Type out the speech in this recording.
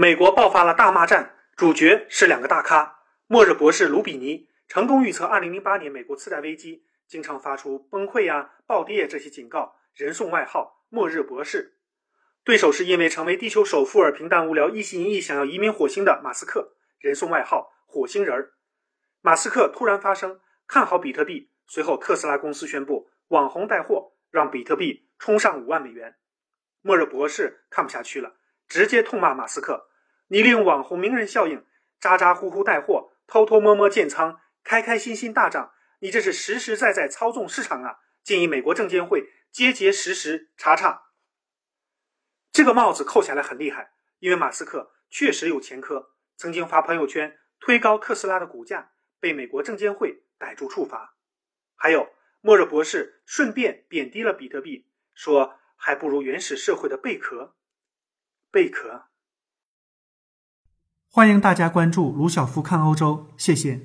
美国爆发了大骂战，主角是两个大咖。末日博士卢比尼成功预测2008年美国次贷危机，经常发出崩溃呀、暴跌这些警告，人送外号“末日博士”。对手是因为成为地球首富而平淡无聊、一心一意想要移民火星的马斯克，人送外号“火星人儿”。马斯克突然发声看好比特币，随后特斯拉公司宣布网红带货，让比特币冲上五万美元。末日博士看不下去了，直接痛骂马斯克：“你利用网红名人效应，咋咋呼呼带货，偷偷摸摸建仓，开开心心大涨，你这是实实在在操纵市场啊！建议美国证监会结结实实查查。”这个帽子扣下来很厉害，因为马斯克确实有前科，曾经发朋友圈推高特斯拉的股价，被美国证监会逮住处罚。还有，末日博士顺便贬低了比特币，说。还不如原始社会的贝壳。贝壳。欢迎大家关注卢晓夫看欧洲，谢谢。